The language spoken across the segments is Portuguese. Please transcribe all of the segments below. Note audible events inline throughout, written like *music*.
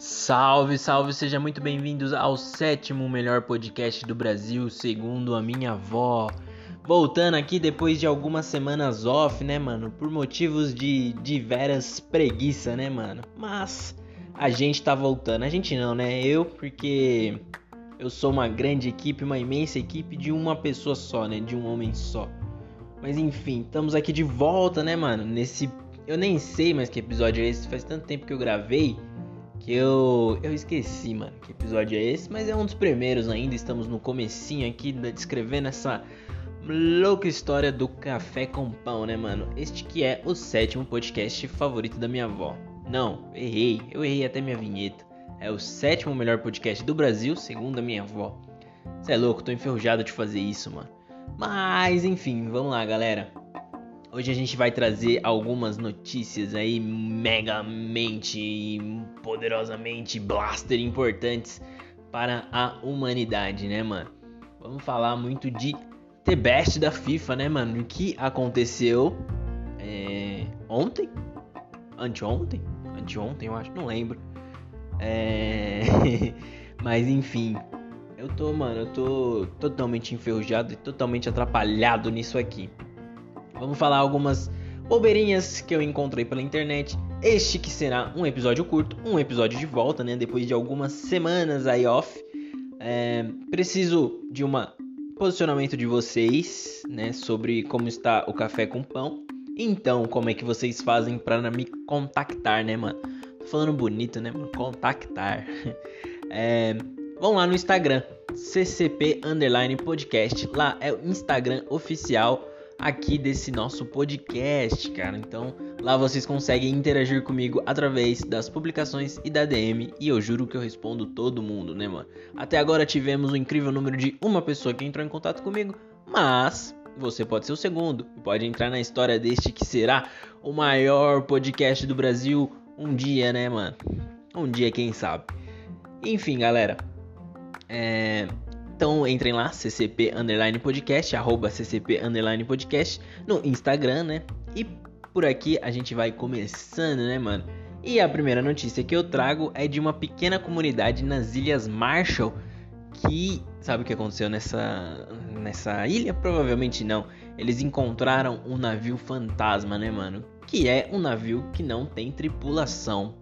Salve, salve, seja muito bem-vindos ao sétimo melhor podcast do Brasil, segundo a minha avó. Voltando aqui depois de algumas semanas off, né, mano? Por motivos de diversas preguiça, né, mano? Mas a gente tá voltando. A gente não, né? Eu, porque eu sou uma grande equipe, uma imensa equipe de uma pessoa só, né? De um homem só. Mas enfim, estamos aqui de volta, né, mano? Nesse. Eu nem sei mais que episódio é esse, faz tanto tempo que eu gravei que eu eu esqueci, mano, que episódio é esse, mas é um dos primeiros ainda, estamos no comecinho aqui descrevendo essa louca história do café com pão, né, mano? Este que é o sétimo podcast favorito da minha avó. Não, errei, eu errei até minha vinheta. É o sétimo melhor podcast do Brasil, segundo a minha avó. Você é louco, tô enferrujado de fazer isso, mano. Mas enfim, vamos lá, galera. Hoje a gente vai trazer algumas notícias aí megamente e poderosamente blaster importantes para a humanidade, né, mano? Vamos falar muito de The Best da FIFA, né, mano? O que aconteceu é, ontem? Anteontem? Anteontem, eu acho, não lembro. É... *laughs* Mas enfim, eu tô, mano, eu tô totalmente enferrujado e totalmente atrapalhado nisso aqui. Vamos falar algumas bobeirinhas que eu encontrei pela internet. Este que será um episódio curto, um episódio de volta, né? Depois de algumas semanas aí off. É, preciso de um posicionamento de vocês, né? Sobre como está o café com pão. Então, como é que vocês fazem para me contactar, né, mano? Tô falando bonito, né, mano? Contactar. *laughs* É, vão lá no Instagram, ccp underline podcast. Lá é o Instagram oficial aqui desse nosso podcast, cara. Então, lá vocês conseguem interagir comigo através das publicações e da DM, e eu juro que eu respondo todo mundo, né, mano? Até agora tivemos um incrível número de uma pessoa que entrou em contato comigo, mas você pode ser o segundo e pode entrar na história deste que será o maior podcast do Brasil um dia, né, mano? Um dia, quem sabe. Enfim, galera. É, então entrem lá, ccp underline podcast, arroba ccp underline podcast no Instagram, né? E por aqui a gente vai começando, né, mano? E a primeira notícia que eu trago é de uma pequena comunidade nas Ilhas Marshall que sabe o que aconteceu nessa nessa ilha? Provavelmente não. Eles encontraram um navio fantasma, né, mano? Que é um navio que não tem tripulação.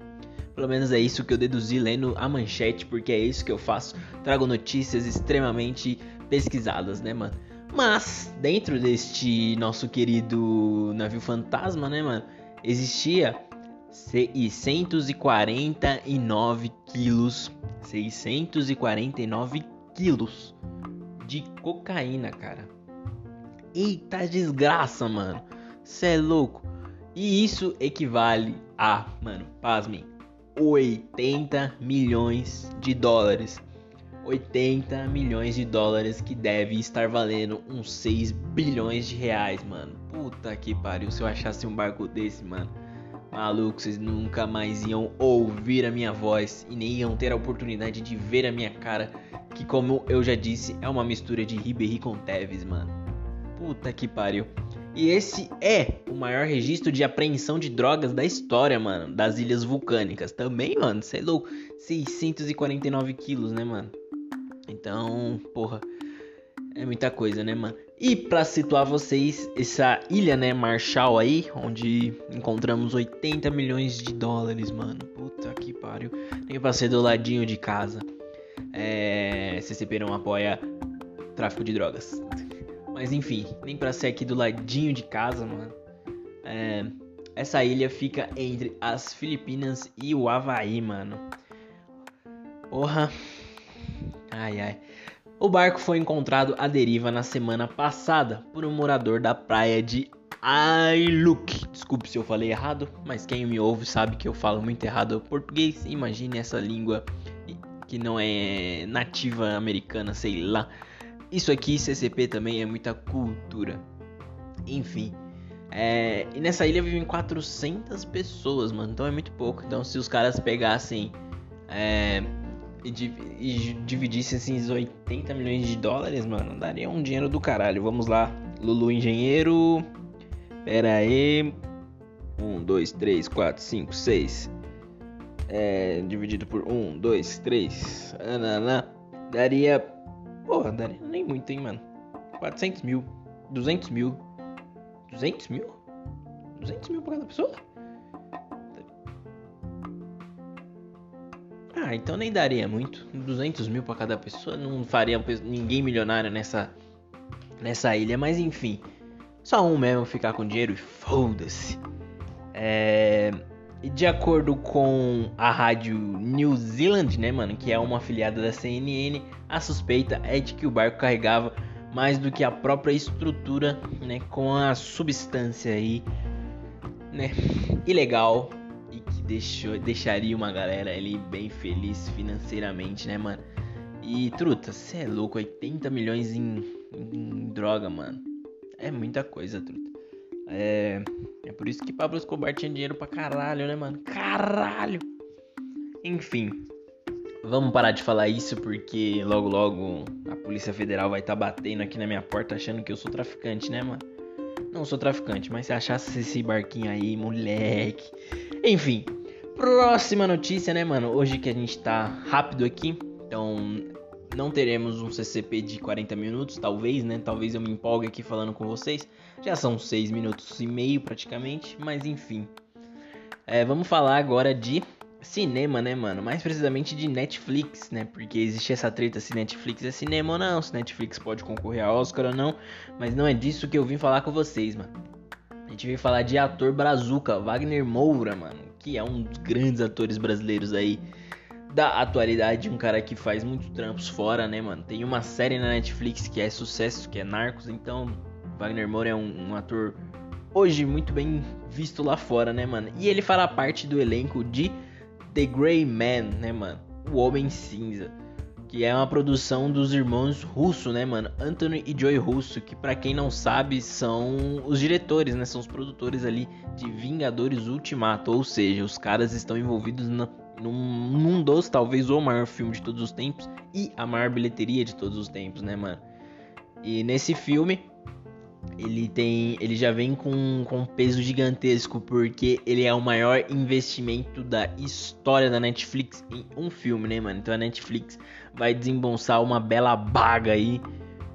Pelo menos é isso que eu deduzi lendo a manchete, porque é isso que eu faço. Trago notícias extremamente pesquisadas, né, mano? Mas, dentro deste nosso querido navio fantasma, né, mano? Existia 649 quilos. 649 quilos de cocaína, cara. Eita desgraça, mano. Cê é louco. E isso equivale a, mano, pasmem, 80 milhões de dólares. 80 milhões de dólares que deve estar valendo uns 6 bilhões de reais, mano. Puta que pariu, se eu achasse um barco desse, mano. Maluco, vocês nunca mais iam ouvir a minha voz e nem iam ter a oportunidade de ver a minha cara, que como eu já disse, é uma mistura de Ribéry com Teves, mano. Puta que pariu. E esse é o maior registro de apreensão de drogas da história, mano, das Ilhas Vulcânicas. Também, mano, você é louco. 649 quilos, né, mano? Então, porra, é muita coisa, né, mano? E para situar vocês, essa ilha, né, Marshall aí, onde encontramos 80 milhões de dólares, mano. Puta que pariu. Nem pra ser do ladinho de casa. É, CCP não apoia tráfico de drogas. Mas enfim, nem pra ser aqui do ladinho de casa, mano. É, essa ilha fica entre as Filipinas e o Havaí, mano. Porra. Ai, ai. O barco foi encontrado à deriva na semana passada por um morador da praia de Ailuk. Desculpe se eu falei errado, mas quem me ouve sabe que eu falo muito errado português. Imagine essa língua que não é nativa americana, sei lá. Isso aqui, CCP também é muita cultura. Enfim. É, e nessa ilha vivem 400 pessoas, mano. Então é muito pouco. Então se os caras pegassem é, e, e dividissem esses 80 milhões de dólares, mano, daria um dinheiro do caralho. Vamos lá. Lulu Engenheiro. Pera aí. 1, 2, 3, 4, 5, 6. é, dividido por 1, 2, 3, daria. Porra, daria nem muito, hein, mano. 400 mil, 200 mil. 200 mil? 200 mil pra cada pessoa? Ah, então nem daria muito. 200 mil pra cada pessoa não faria ninguém milionário nessa, nessa ilha, mas enfim. Só um mesmo ficar com dinheiro e foda-se. É. De acordo com a rádio New Zealand, né, mano, que é uma afiliada da CNN, a suspeita é de que o barco carregava mais do que a própria estrutura, né, com a substância aí, né, ilegal e que deixou, deixaria uma galera ali bem feliz financeiramente, né, mano. E truta, você é louco, 80 milhões em, em droga, mano. É muita coisa, truta. É, é por isso que Pablo Escobar tinha dinheiro pra caralho, né, mano? Caralho! Enfim, vamos parar de falar isso porque logo logo a Polícia Federal vai estar tá batendo aqui na minha porta achando que eu sou traficante, né, mano? Não sou traficante, mas se achasse esse barquinho aí, moleque. Enfim, próxima notícia, né, mano? Hoje que a gente tá rápido aqui, então não teremos um CCP de 40 minutos, talvez, né? Talvez eu me empolgue aqui falando com vocês. Já são 6 minutos e meio praticamente, mas enfim. É, vamos falar agora de cinema, né, mano? Mais precisamente de Netflix, né? Porque existe essa treta se Netflix é cinema ou não, se Netflix pode concorrer a Oscar ou não. Mas não é disso que eu vim falar com vocês, mano. A gente veio falar de ator brazuca, Wagner Moura, mano. Que é um dos grandes atores brasileiros aí da atualidade, um cara que faz muitos trampos fora, né, mano? Tem uma série na Netflix que é sucesso, que é Narcos, então Wagner Moura é um, um ator hoje muito bem visto lá fora, né, mano? E ele fará parte do elenco de The Grey Man, né, mano? O Homem Cinza, que é uma produção dos irmãos Russo, né, mano? Anthony e Joy Russo, que para quem não sabe são os diretores, né? São os produtores ali de Vingadores Ultimato, ou seja, os caras estão envolvidos na num, num dos, talvez o maior filme de todos os tempos e a maior bilheteria de todos os tempos, né, mano? E nesse filme ele tem, ele já vem com, com um peso gigantesco porque ele é o maior investimento da história da Netflix em um filme, né, mano? Então a Netflix vai desembolsar uma bela baga aí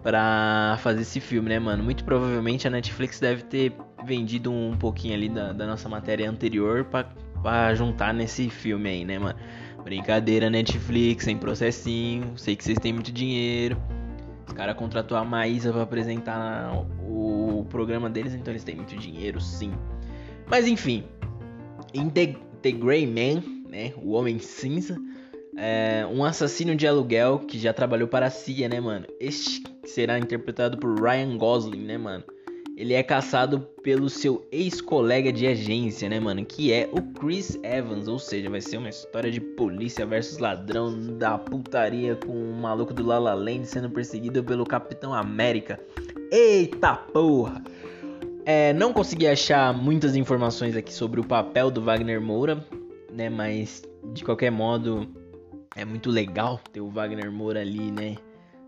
para fazer esse filme, né, mano? Muito provavelmente a Netflix deve ter vendido um pouquinho ali da, da nossa matéria anterior para pra juntar nesse filme aí, né, mano? Brincadeira, Netflix, sem processinho. Sei que vocês têm muito dinheiro. Os caras contratou a Maísa pra apresentar o programa deles, então eles têm muito dinheiro, sim. Mas enfim, em The, The Grey Man, né? O Homem Cinza. É um assassino de aluguel que já trabalhou para a CIA, né, mano? Este será interpretado por Ryan Gosling, né, mano? Ele é caçado pelo seu ex-colega de agência, né, mano? Que é o Chris Evans. Ou seja, vai ser uma história de polícia versus ladrão da putaria com o maluco do La La Land sendo perseguido pelo Capitão América. Eita porra! É, não consegui achar muitas informações aqui sobre o papel do Wagner Moura, né? Mas de qualquer modo é muito legal ter o Wagner Moura ali, né?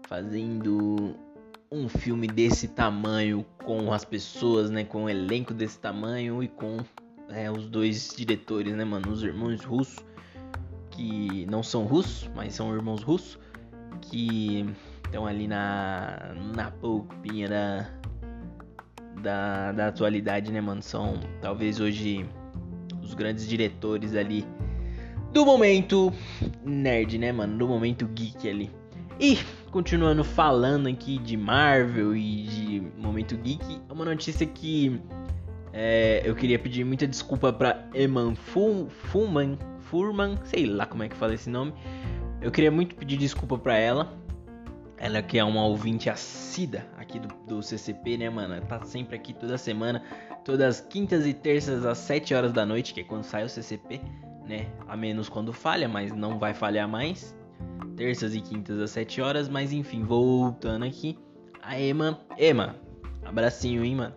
Fazendo um filme desse tamanho, com as pessoas, né? Com um elenco desse tamanho e com é, os dois diretores, né, mano? Os irmãos russos, que não são russos, mas são irmãos russos, que estão ali na, na polpinha da, da, da atualidade, né, mano? São talvez hoje os grandes diretores ali do momento nerd, né, mano? Do momento geek ali. E continuando falando aqui de Marvel e de Momento Geek, é uma notícia que é, eu queria pedir muita desculpa para Eman Furman, Furman, sei lá como é que fala esse nome. Eu queria muito pedir desculpa para ela. Ela que é uma ouvinte assídua aqui do, do CCP, né, mano? Tá sempre aqui toda semana, todas quintas e terças às 7 horas da noite, que é quando sai o CCP, né? A menos quando falha, mas não vai falhar mais terças e quintas às 7 horas, mas enfim, voltando aqui. A Emma, Emma, abracinho, hein, mano.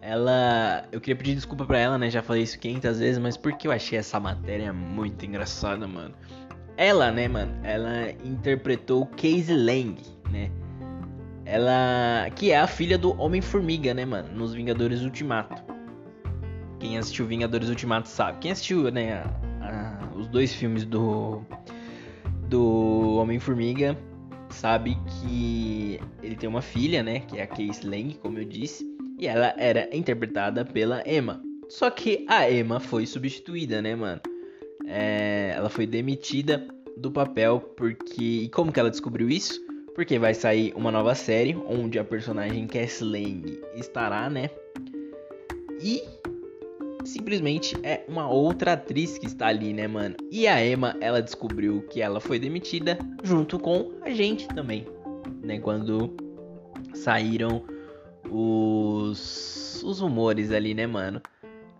Ela, eu queria pedir desculpa pra ela, né? Já falei isso 500 vezes, mas porque eu achei essa matéria muito engraçada, mano. Ela, né, mano, ela interpretou Casey Lang, né? Ela, que é a filha do Homem-Formiga, né, mano, nos Vingadores Ultimato. Quem assistiu Vingadores Ultimato sabe. Quem assistiu, né, a, a, os dois filmes do do Homem-Formiga sabe que ele tem uma filha, né, que é a Case Lang, como eu disse, e ela era interpretada pela Emma. Só que a Emma foi substituída, né, mano? É, ela foi demitida do papel porque e como que ela descobriu isso? Porque vai sair uma nova série onde a personagem Cass Lang estará, né? E simplesmente é uma outra atriz que está ali, né, mano? E a Emma, ela descobriu que ela foi demitida junto com a gente também, né? Quando saíram os, os rumores ali, né, mano?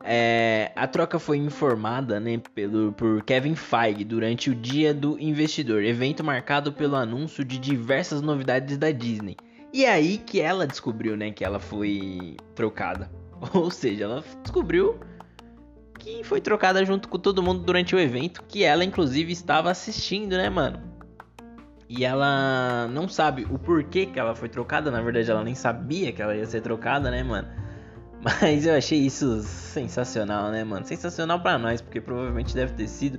É, a troca foi informada né, pelo, por Kevin Feige durante o Dia do Investidor, evento marcado pelo anúncio de diversas novidades da Disney. E é aí que ela descobriu né, que ela foi trocada. *laughs* Ou seja, ela descobriu que foi trocada junto com todo mundo durante o evento, que ela inclusive estava assistindo, né, mano? E ela não sabe o porquê que ela foi trocada, na verdade ela nem sabia que ela ia ser trocada, né, mano? *laughs* Mas eu achei isso sensacional, né, mano? Sensacional para nós, porque provavelmente deve ter sido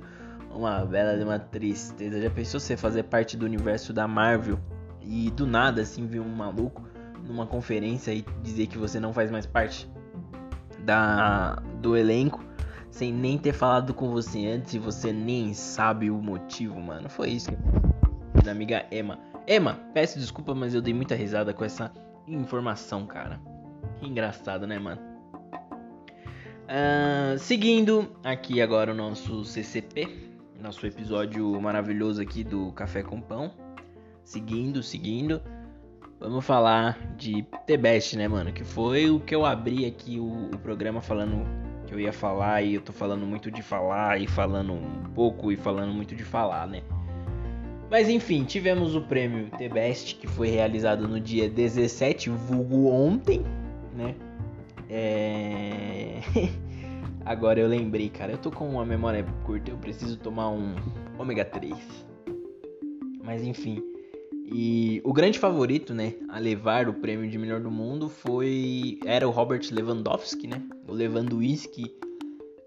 uma bela de uma tristeza. Já pensou você fazer parte do universo da Marvel e do nada assim ver um maluco numa conferência e dizer que você não faz mais parte da do elenco sem nem ter falado com você antes e você nem sabe o motivo, mano. Foi isso. Da amiga Emma. Emma, peço desculpa, mas eu dei muita risada com essa informação, cara. Que engraçado, né, mano? Uh, seguindo aqui agora o nosso CCP, nosso episódio maravilhoso aqui do Café com Pão. Seguindo, seguindo. Vamos falar de The Best, né, mano? Que foi o que eu abri aqui o, o programa falando que eu ia falar e eu tô falando muito de falar e falando um pouco e falando muito de falar, né? Mas enfim, tivemos o prêmio The Best que foi realizado no dia 17, vulgo ontem, né? É... *laughs* Agora eu lembrei, cara, eu tô com uma memória curta, eu preciso tomar um ômega 3. Mas enfim, e o grande favorito, né, a levar o prêmio de melhor do mundo foi era o Robert Lewandowski, né? O Lewandowski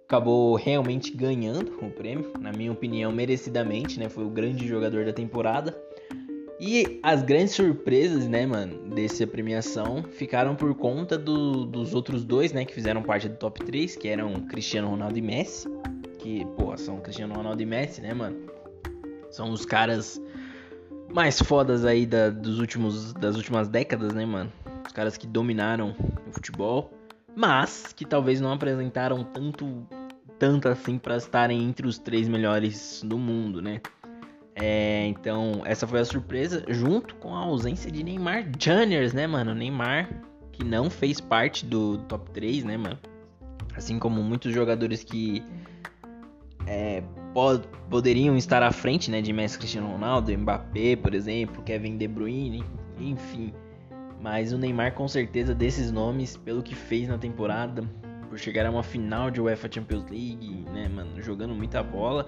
acabou realmente ganhando o prêmio, na minha opinião, merecidamente, né? Foi o grande jogador da temporada. E as grandes surpresas, né, mano, dessa premiação ficaram por conta do, dos outros dois, né, que fizeram parte do top 3, que eram Cristiano Ronaldo e Messi. Que, porra, são Cristiano Ronaldo e Messi, né, mano? São os caras mais fodas aí da, dos últimos, das últimas décadas, né, mano? Os caras que dominaram o futebol, mas que talvez não apresentaram tanto, tanto assim para estarem entre os três melhores do mundo, né? É, então, essa foi a surpresa, junto com a ausência de Neymar Juniors, né, mano? Neymar, que não fez parte do top 3, né, mano? Assim como muitos jogadores que é, pod poderiam estar à frente, né, de Messi Cristiano Ronaldo, Mbappé, por exemplo, Kevin De Bruyne, enfim. Mas o Neymar, com certeza, desses nomes, pelo que fez na temporada, por chegar a uma final de UEFA Champions League, né, mano, jogando muita bola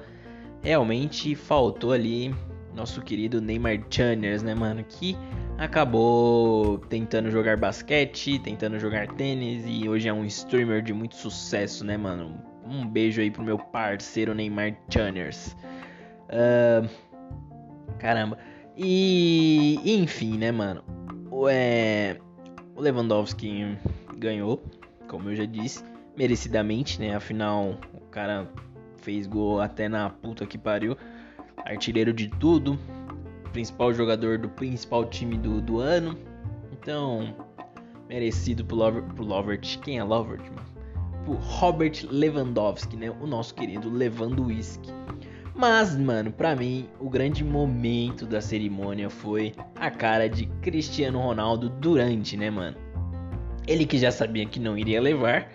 realmente faltou ali nosso querido Neymar Channers, né, mano? Que acabou tentando jogar basquete, tentando jogar tênis e hoje é um streamer de muito sucesso, né, mano? Um beijo aí pro meu parceiro Neymar Channers. Uh, caramba. E enfim, né, mano? O, é, o Lewandowski ganhou, como eu já disse, merecidamente, né? Afinal, o cara fez gol até na puta que pariu. Artilheiro de tudo. Principal jogador do principal time do, do ano. Então, merecido pro, pro Lovert. Quem é Lovert, mano? Pro Robert Lewandowski, né? O nosso querido Lewandowski. Mas, mano, pra mim, o grande momento da cerimônia foi a cara de Cristiano Ronaldo durante, né, mano? Ele que já sabia que não iria levar,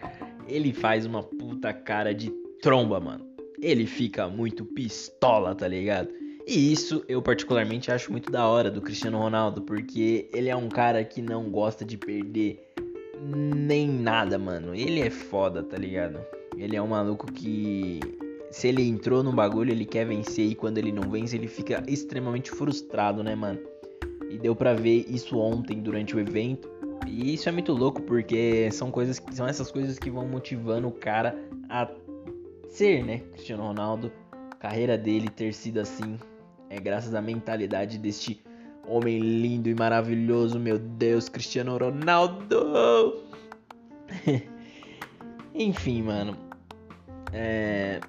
ele faz uma puta cara de tromba, mano ele fica muito pistola, tá ligado? E isso eu particularmente acho muito da hora do Cristiano Ronaldo, porque ele é um cara que não gosta de perder nem nada, mano. Ele é foda, tá ligado? Ele é um maluco que se ele entrou no bagulho, ele quer vencer e quando ele não vence, ele fica extremamente frustrado, né, mano? E deu para ver isso ontem durante o evento. E isso é muito louco porque são coisas são essas coisas que vão motivando o cara a ser, né, Cristiano Ronaldo carreira dele ter sido assim é graças à mentalidade deste homem lindo e maravilhoso, meu Deus, Cristiano Ronaldo. *laughs* Enfim, mano. É,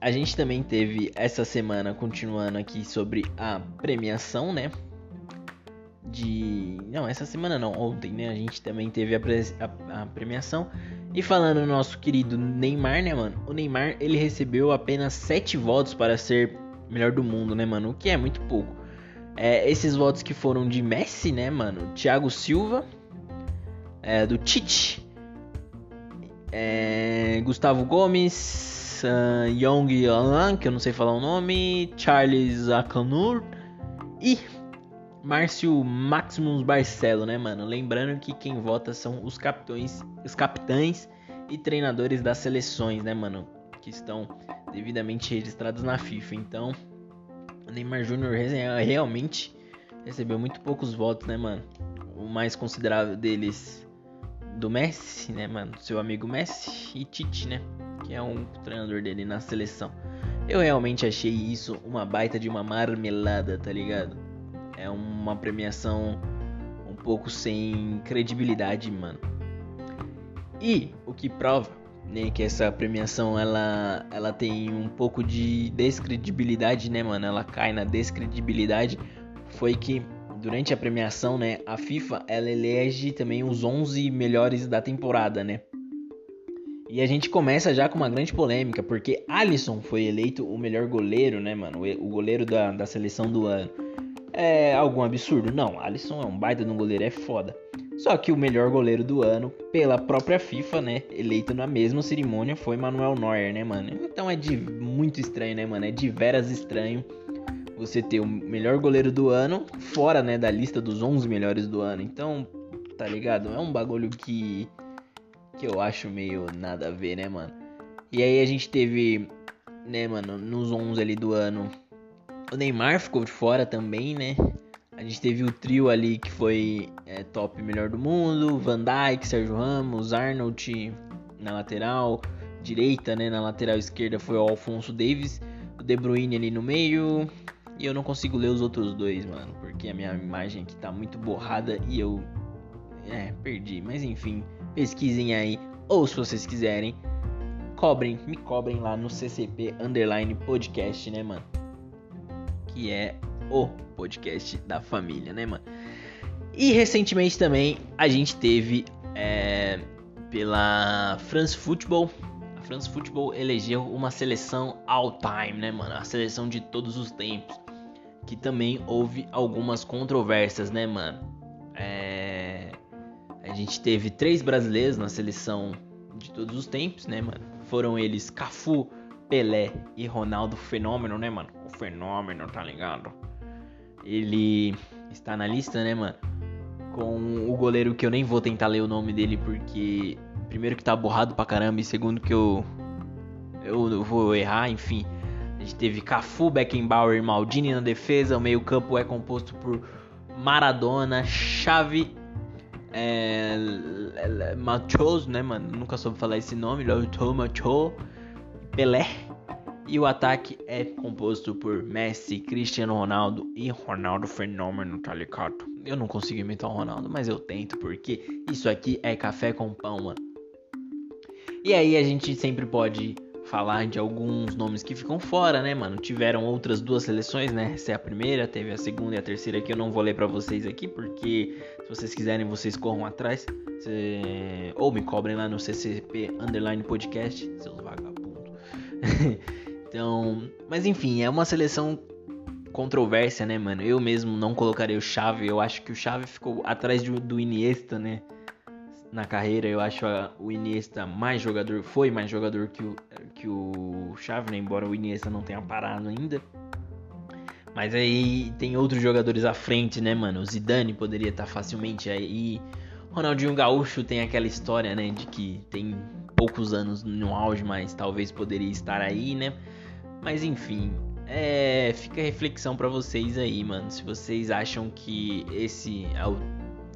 a gente também teve essa semana, continuando aqui, sobre a premiação, né? De. Não, essa semana não, ontem, né? A gente também teve a, pre... a, a premiação. E falando no nosso querido Neymar, né, mano? O Neymar ele recebeu apenas 7 votos para ser melhor do mundo, né, mano? O que é muito pouco. É, esses votos que foram de Messi, né, mano? Thiago Silva, é, do Tite, é, Gustavo Gomes, uh, Yong Alan, que eu não sei falar o nome, Charles Akanur e Márcio Maximus Barcelo, né, mano? Lembrando que quem vota são os capitães, os capitães e treinadores das seleções, né, mano? Que estão devidamente registrados na FIFA. Então, o Neymar Júnior realmente recebeu muito poucos votos, né, mano? O mais considerável deles do Messi, né, mano? Seu amigo Messi e Tite, né? Que é um treinador dele na seleção. Eu realmente achei isso uma baita de uma marmelada, tá ligado? É uma premiação um pouco sem credibilidade, mano. E o que prova né, que essa premiação ela, ela tem um pouco de descredibilidade, né, mano? Ela cai na descredibilidade. Foi que durante a premiação, né, a FIFA ela elege também os 11 melhores da temporada, né? E a gente começa já com uma grande polêmica, porque Alisson foi eleito o melhor goleiro, né, mano? O goleiro da, da seleção do ano. É algum absurdo? Não, Alisson é um baita de um goleiro, é foda. Só que o melhor goleiro do ano, pela própria FIFA, né? Eleito na mesma cerimônia, foi Manuel Neuer, né, mano? Então é de muito estranho, né, mano? É de veras estranho você ter o melhor goleiro do ano fora, né, da lista dos 11 melhores do ano. Então, tá ligado? É um bagulho que que eu acho meio nada a ver, né, mano? E aí a gente teve, né, mano, nos 11 ali do ano, o Neymar ficou de fora também, né? A gente teve o trio ali que foi é, top melhor do mundo, Van Dijk, Sérgio Ramos, Arnold na lateral direita, né? Na lateral esquerda foi o Alfonso Davis, o De Bruyne ali no meio. E eu não consigo ler os outros dois, mano, porque a minha imagem aqui tá muito borrada e eu é, perdi. Mas enfim, pesquisem aí ou se vocês quiserem, cobrem, me cobrem lá no CCP underline podcast, né, mano? Que é o podcast da família, né, mano? E recentemente também a gente teve é, pela France Football. A France Football elegeu uma seleção all time, né, mano? A seleção de todos os tempos. Que também houve algumas controvérsias, né, mano? É, a gente teve três brasileiros na seleção de todos os tempos, né, mano? Foram eles Cafu, Pelé e Ronaldo Fenômeno, né, mano? O fenômeno, tá ligado? Ele está na lista, né, mano? Com o goleiro que eu nem vou tentar ler o nome dele porque primeiro que tá borrado pra caramba e segundo que eu eu vou errar, enfim. A gente teve Cafu, Beckenbauer e Maldini na defesa. O meio-campo é composto por Maradona, Xavi, é, Machos, né, mano? Nunca soube falar esse nome. Macho, Pelé. E o ataque é composto por Messi, Cristiano Ronaldo e Ronaldo Fenômeno, tá ligado? Eu não consigo imitar o Ronaldo, mas eu tento, porque isso aqui é café com pão, mano. E aí a gente sempre pode falar de alguns nomes que ficam fora, né, mano? Tiveram outras duas seleções, né? Essa é a primeira, teve a segunda e a terceira que eu não vou ler para vocês aqui, porque se vocês quiserem, vocês corram atrás. Ou me cobrem lá no CCP Underline Podcast, seus vagabundos. *laughs* Então, mas enfim, é uma seleção controvérsia, né, mano? Eu mesmo não colocaria o Xavi, eu acho que o Xavi ficou atrás do, do Iniesta, né? Na carreira, eu acho a, o Iniesta mais jogador, foi mais jogador que o, que o Xavi, né? Embora o Iniesta não tenha parado ainda. Mas aí tem outros jogadores à frente, né, mano? O Zidane poderia estar facilmente aí. Ronaldinho Gaúcho tem aquela história, né, de que tem poucos anos no auge, mas talvez poderia estar aí, né? Mas enfim, é, fica a reflexão para vocês aí, mano. Se vocês acham que esse é o,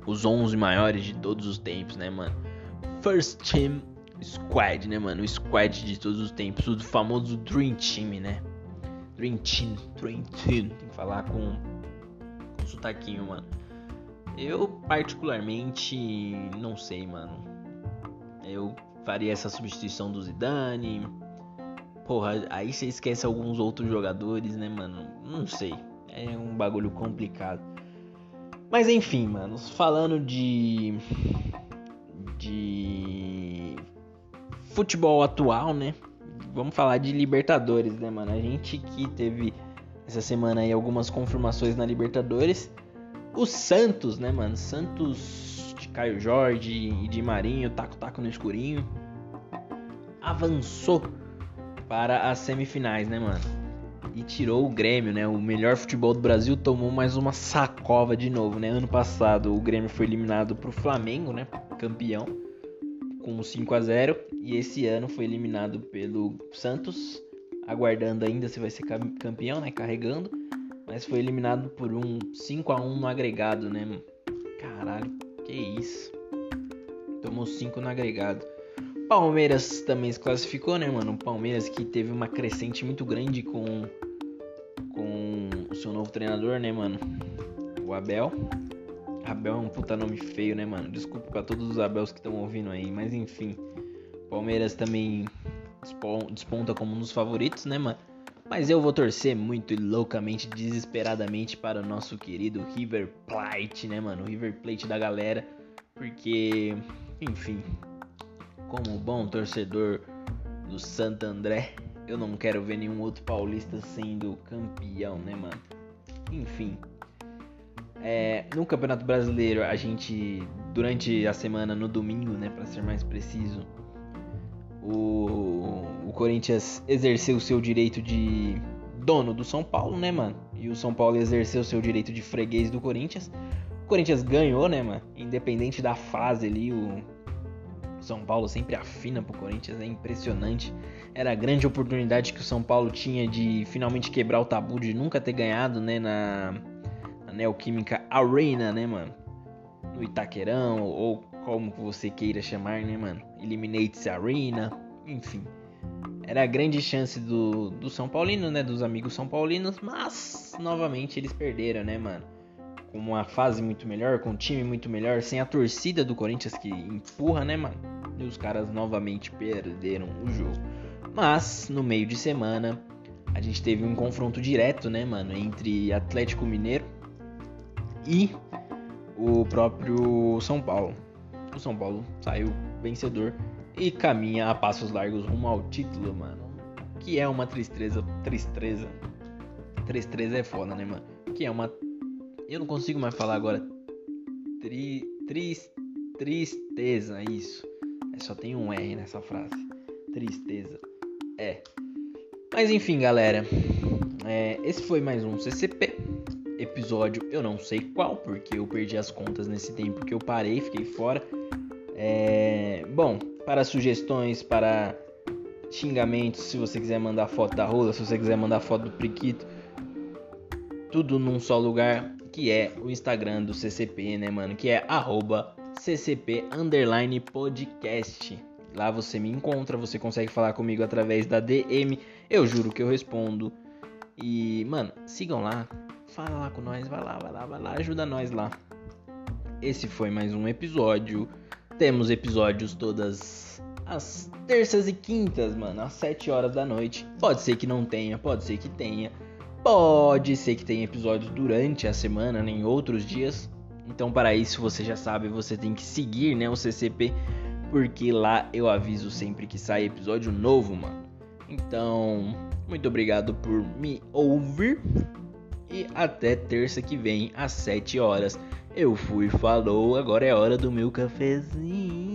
os 11 maiores de todos os tempos, né, mano? First Team Squad, né, mano? O squad de todos os tempos, o famoso Dream Team, né? Dream Team, Dream Team. Tem que falar com, com sotaquinho, mano. Eu, particularmente, não sei, mano. Eu faria essa substituição do Zidane. Porra, aí você esquece alguns outros jogadores, né, mano? Não sei. É um bagulho complicado. Mas enfim, mano, falando de de futebol atual, né? Vamos falar de Libertadores, né, mano? A gente que teve essa semana aí algumas confirmações na Libertadores. O Santos, né, mano? Santos de Caio Jorge e de Marinho, taco-taco no escurinho. Avançou para as semifinais, né, mano? E tirou o Grêmio, né? O melhor futebol do Brasil tomou mais uma sacova de novo, né? Ano passado o Grêmio foi eliminado pro Flamengo, né? Campeão com 5 a 0 e esse ano foi eliminado pelo Santos, aguardando ainda se vai ser campeão, né? Carregando, mas foi eliminado por um 5 a 1 no agregado, né? Caralho, que isso? Tomou 5 no agregado. Palmeiras também se classificou, né, mano? Palmeiras que teve uma crescente muito grande com com o seu novo treinador, né, mano? O Abel. Abel é um puta nome feio, né, mano? Desculpa pra todos os Abels que estão ouvindo aí, mas enfim. Palmeiras também desponta como um dos favoritos, né, mano? Mas eu vou torcer muito e loucamente, desesperadamente para o nosso querido River Plate, né, mano? River Plate da galera. Porque, enfim, como bom torcedor do Santo André, eu não quero ver nenhum outro paulista sendo campeão, né, mano? Enfim. É, no Campeonato Brasileiro, a gente, durante a semana, no domingo, né, para ser mais preciso, o, o Corinthians exerceu o seu direito de dono do São Paulo, né, mano? E o São Paulo exerceu o seu direito de freguês do Corinthians. O Corinthians ganhou, né, mano? Independente da fase ali, o São Paulo sempre afina pro Corinthians, é impressionante. Era a grande oportunidade que o São Paulo tinha de finalmente quebrar o tabu de nunca ter ganhado, né, na Neoquímica Arena, né, mano? No Itaquerão, ou como você queira chamar, né, mano? Eliminates Arena, enfim. Era a grande chance do, do São Paulino, né? Dos amigos São Paulinos, mas novamente eles perderam, né, mano? Com uma fase muito melhor, com um time muito melhor, sem a torcida do Corinthians que empurra, né, mano? E os caras novamente perderam o jogo. Mas no meio de semana a gente teve um confronto direto, né, mano, entre Atlético Mineiro e o próprio São Paulo. O São Paulo saiu vencedor e caminha a passos largos rumo ao título, mano. Que é uma tristeza, tristeza. Tristeza é foda, né, mano? Que é uma eu não consigo mais falar agora. Tri, tris, tristeza, isso. Só tem um R nessa frase. Tristeza. É. Mas enfim, galera. É, esse foi mais um CCP episódio, eu não sei qual, porque eu perdi as contas nesse tempo que eu parei, fiquei fora. É... Bom, para sugestões, para xingamentos, se você quiser mandar foto da rola, se você quiser mandar foto do priquito, tudo num só lugar, que é o Instagram do CCP, né, mano? Que é arroba CCP underline podcast. Lá você me encontra, você consegue falar comigo através da DM. Eu juro que eu respondo. E, mano, sigam lá, fala lá com nós, vai lá, vai lá, vai lá, ajuda nós lá. Esse foi mais um episódio. Temos episódios todas as terças e quintas, mano, às 7 horas da noite. Pode ser que não tenha, pode ser que tenha. Pode ser que tenha episódios durante a semana, né, em outros dias. Então, para isso, você já sabe, você tem que seguir, né, o CCP, porque lá eu aviso sempre que sai episódio novo, mano. Então, muito obrigado por me ouvir. E até terça que vem, às 7 horas. Eu fui, falou, agora é hora do meu cafezinho.